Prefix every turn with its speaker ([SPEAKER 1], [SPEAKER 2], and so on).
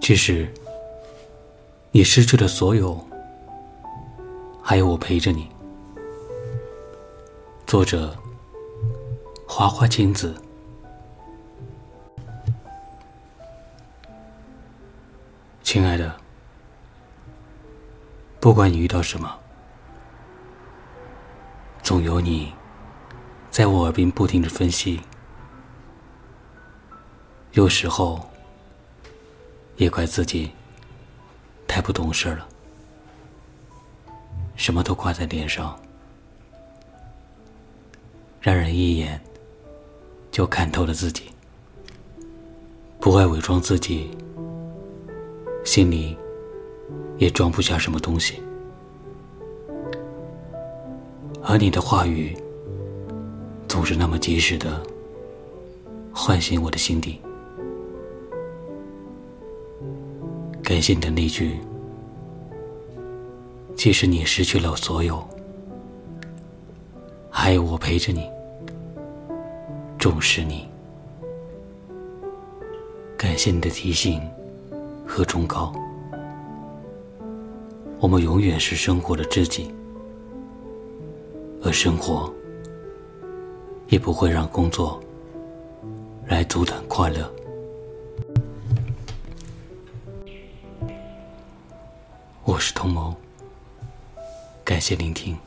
[SPEAKER 1] 其实，你失去了所有，还有我陪着你。作者：花花青子。亲爱的，不管你遇到什么，总有你在我耳边不停的分析。有时候。也怪自己太不懂事了，什么都挂在脸上，让人一眼就看透了自己。不爱伪装自己，心里也装不下什么东西。而你的话语总是那么及时的唤醒我的心底。感谢你的那句：“即使你失去了所有，还有我陪着你，重视你。”感谢你的提醒和忠告。我们永远是生活的知己，而生活也不会让工作来阻挡快乐。我是同谋，感谢聆听。